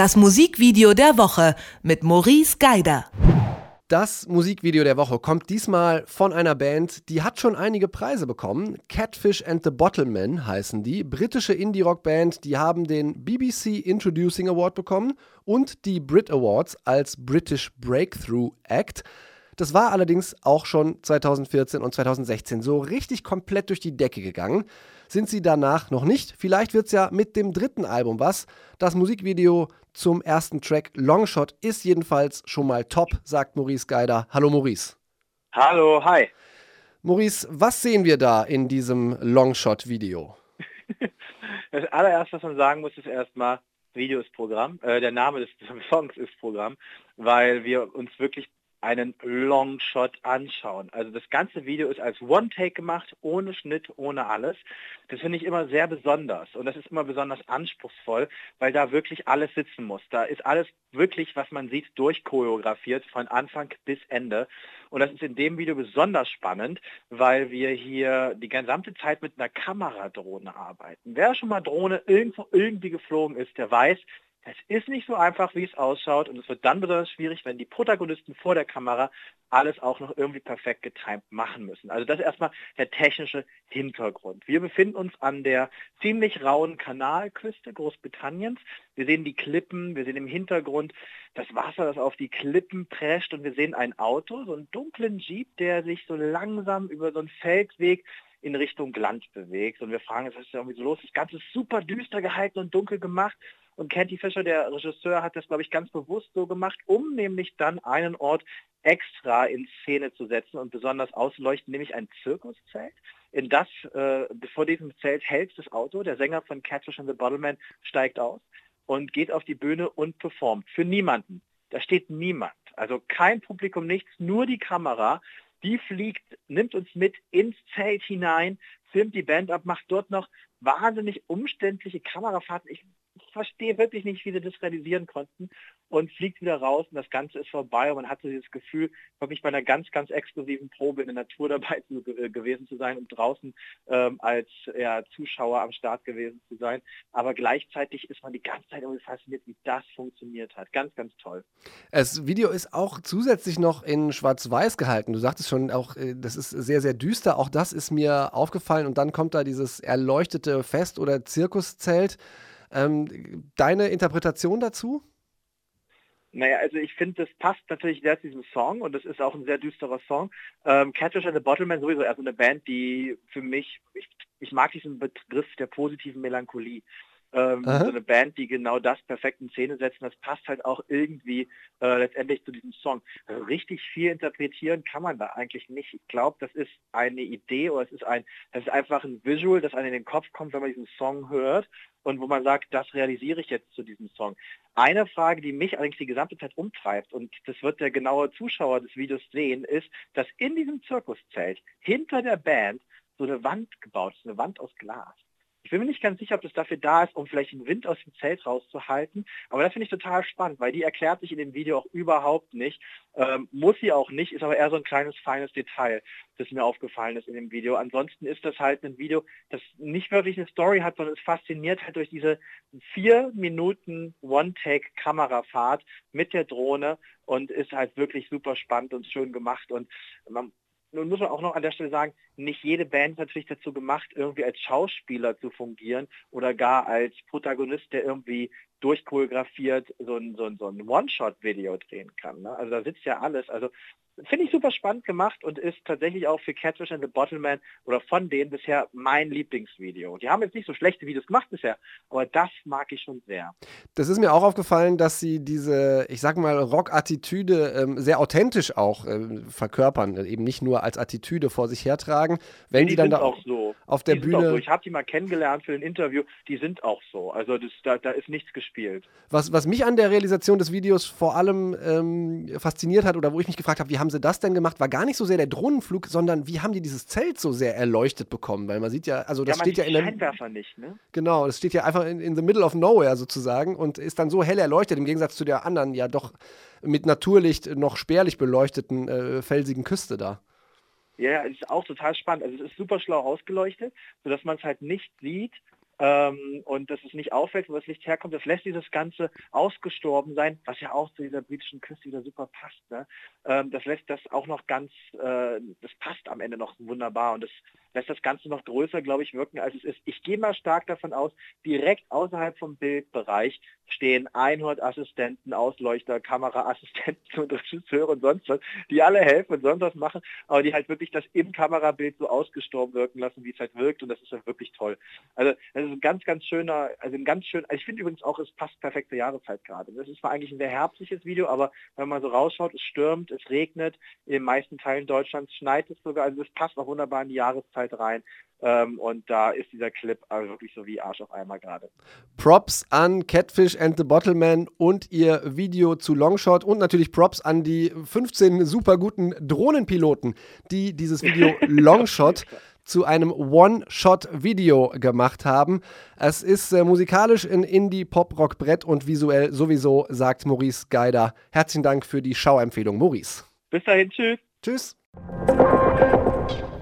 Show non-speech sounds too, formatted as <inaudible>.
Das Musikvideo der Woche mit Maurice Geider. Das Musikvideo der Woche kommt diesmal von einer Band, die hat schon einige Preise bekommen. Catfish and the Bottlemen heißen die. Britische Indie-Rock-Band, die haben den BBC Introducing Award bekommen und die Brit Awards als British Breakthrough Act. Das war allerdings auch schon 2014 und 2016 so richtig komplett durch die Decke gegangen. Sind sie danach noch nicht? Vielleicht wird es ja mit dem dritten Album was. Das Musikvideo zum ersten Track Longshot ist jedenfalls schon mal top, sagt Maurice Geider. Hallo Maurice. Hallo, hi. Maurice, was sehen wir da in diesem Longshot-Video? <laughs> Das allererste, was man sagen muss, ist erstmal, Video ist Programm. Äh, der Name des <laughs> Songs ist Programm, weil wir uns wirklich einen Longshot anschauen. Also das ganze Video ist als One-Take gemacht, ohne Schnitt, ohne alles. Das finde ich immer sehr besonders und das ist immer besonders anspruchsvoll, weil da wirklich alles sitzen muss. Da ist alles wirklich, was man sieht, durchchoreografiert von Anfang bis Ende. Und das ist in dem Video besonders spannend, weil wir hier die gesamte Zeit mit einer Kameradrohne arbeiten. Wer schon mal Drohne irgendwo irgendwie geflogen ist, der weiß, es ist nicht so einfach, wie es ausschaut und es wird dann besonders schwierig, wenn die Protagonisten vor der Kamera alles auch noch irgendwie perfekt getimt machen müssen. Also das ist erstmal der technische Hintergrund. Wir befinden uns an der ziemlich rauen Kanalküste Großbritanniens. Wir sehen die Klippen, wir sehen im Hintergrund das Wasser, das auf die Klippen prescht und wir sehen ein Auto, so einen dunklen Jeep, der sich so langsam über so einen Feldweg in Richtung Land bewegt. Und wir fragen, was ist irgendwie so los? Das Ganze ist super düster gehalten und dunkel gemacht. Und Canty Fischer, der Regisseur, hat das, glaube ich, ganz bewusst so gemacht, um nämlich dann einen Ort extra in Szene zu setzen und besonders auszuleuchten, nämlich ein Zirkuszelt. In das, äh, vor diesem Zelt hält das Auto. Der Sänger von Catfish and the Bottleman steigt aus und geht auf die Bühne und performt. Für niemanden. Da steht niemand. Also kein Publikum, nichts, nur die Kamera. Die fliegt, nimmt uns mit ins Zelt hinein, filmt die Band ab, macht dort noch wahnsinnig umständliche Kamerafahrten. Ich verstehe wirklich nicht, wie sie das realisieren konnten und fliegt wieder raus und das Ganze ist vorbei und man hatte dieses Gefühl, wirklich bei einer ganz, ganz exklusiven Probe in der Natur dabei zu, äh, gewesen zu sein und draußen ähm, als ja, Zuschauer am Start gewesen zu sein. Aber gleichzeitig ist man die ganze Zeit irgendwie fasziniert, wie das funktioniert hat. Ganz, ganz toll. Das Video ist auch zusätzlich noch in Schwarz-Weiß gehalten. Du sagtest schon, auch äh, das ist sehr, sehr düster. Auch das ist mir aufgefallen und dann kommt da dieses erleuchtete Fest- oder Zirkuszelt. Ähm, deine Interpretation dazu? Naja, also ich finde, das passt natürlich sehr zu diesem Song und das ist auch ein sehr düsterer Song. Ähm, Catfish and the Bottleman sowieso also eine Band, die für mich, ich, ich mag diesen Begriff der positiven Melancholie ähm, so eine Band, die genau das perfekt in Szene setzt. Und das passt halt auch irgendwie äh, letztendlich zu diesem Song. Also richtig viel interpretieren kann man da eigentlich nicht. Ich glaube, das ist eine Idee oder es ist ein, das ist einfach ein Visual, das einem in den Kopf kommt, wenn man diesen Song hört und wo man sagt, das realisiere ich jetzt zu diesem Song. Eine Frage, die mich allerdings die gesamte Zeit umtreibt, und das wird der genaue Zuschauer des Videos sehen, ist, dass in diesem Zirkuszelt hinter der Band so eine Wand gebaut ist, eine Wand aus Glas. Ich bin mir nicht ganz sicher, ob das dafür da ist, um vielleicht den Wind aus dem Zelt rauszuhalten. Aber das finde ich total spannend, weil die erklärt sich in dem Video auch überhaupt nicht. Ähm, muss sie auch nicht, ist aber eher so ein kleines, feines Detail, das mir aufgefallen ist in dem Video. Ansonsten ist das halt ein Video, das nicht wirklich eine Story hat, sondern es fasziniert halt durch diese vier Minuten One-Take-Kamerafahrt mit der Drohne und ist halt wirklich super spannend und schön gemacht. Und man nun muss man auch noch an der Stelle sagen, nicht jede Band ist natürlich dazu gemacht, irgendwie als Schauspieler zu fungieren oder gar als Protagonist, der irgendwie durchchoreografiert so ein, so ein, so ein One-Shot-Video drehen kann. Ne? Also da sitzt ja alles. Also finde ich super spannend gemacht und ist tatsächlich auch für Catfish and the Bottleman oder von denen bisher mein Lieblingsvideo. Die haben jetzt nicht so schlechte Videos gemacht bisher, aber das mag ich schon sehr. Das ist mir auch aufgefallen, dass sie diese, ich sag mal, Rock-Attitüde ähm, sehr authentisch auch ähm, verkörpern, eben nicht nur als Attitüde vor sich hertragen. Wenn die, die dann da auch so. auf der Bühne. So. Ich habe die mal kennengelernt für ein Interview, die sind auch so. Also das, da, da ist nichts gespielt. Was, was mich an der Realisation des Videos vor allem ähm, fasziniert hat oder wo ich mich gefragt habe, wie haben sie das denn gemacht? War gar nicht so sehr der Drohnenflug, sondern wie haben die dieses Zelt so sehr erleuchtet bekommen? Weil man sieht ja, also das ja, steht ja in der Scheinwerfer nicht, ne? Genau, das steht ja einfach in, in the middle of nowhere sozusagen und ist dann so hell erleuchtet im Gegensatz zu der anderen ja doch mit Naturlicht noch spärlich beleuchteten äh, felsigen Küste da. Ja, es ist auch total spannend. Also es ist super schlau ausgeleuchtet, sodass man es halt nicht sieht, ähm, und dass es nicht auffällt, wo das Licht herkommt. Das lässt dieses Ganze ausgestorben sein, was ja auch zu dieser britischen Küste wieder super passt. Ne? Ähm, das lässt das auch noch ganz, äh, das passt am Ende noch wunderbar und das lässt das Ganze noch größer, glaube ich, wirken, als es ist. Ich gehe mal stark davon aus, direkt außerhalb vom Bildbereich stehen 100 Assistenten, Ausleuchter, Kameraassistenten <laughs> und Regisseure und sonst was, die alle helfen und sonst was machen, aber die halt wirklich das im Kamerabild so ausgestorben wirken lassen, wie es halt wirkt und das ist ja wirklich toll. Also das ist ein ganz, ganz schöner, also ein ganz schön, also ich finde übrigens auch, es passt perfekt zur Jahreszeit gerade. Das ist zwar eigentlich ein sehr herbstliches Video, aber wenn man so rausschaut, es stürmt, es regnet, in den meisten Teilen Deutschlands schneit es sogar, also es passt auch wunderbar in die Jahreszeit rein. Ähm, und da ist dieser Clip also wirklich so wie Arsch auf einmal gerade. Props an Catfish and the Bottleman und ihr Video zu Longshot und natürlich Props an die 15 super guten Drohnenpiloten, die dieses Video <laughs> Longshot zu einem One-Shot-Video gemacht haben. Es ist äh, musikalisch in Indie-Pop-Rock-Brett und visuell sowieso, sagt Maurice Geider. Herzlichen Dank für die Schauempfehlung, Maurice. Bis dahin, tschüss. Tschüss.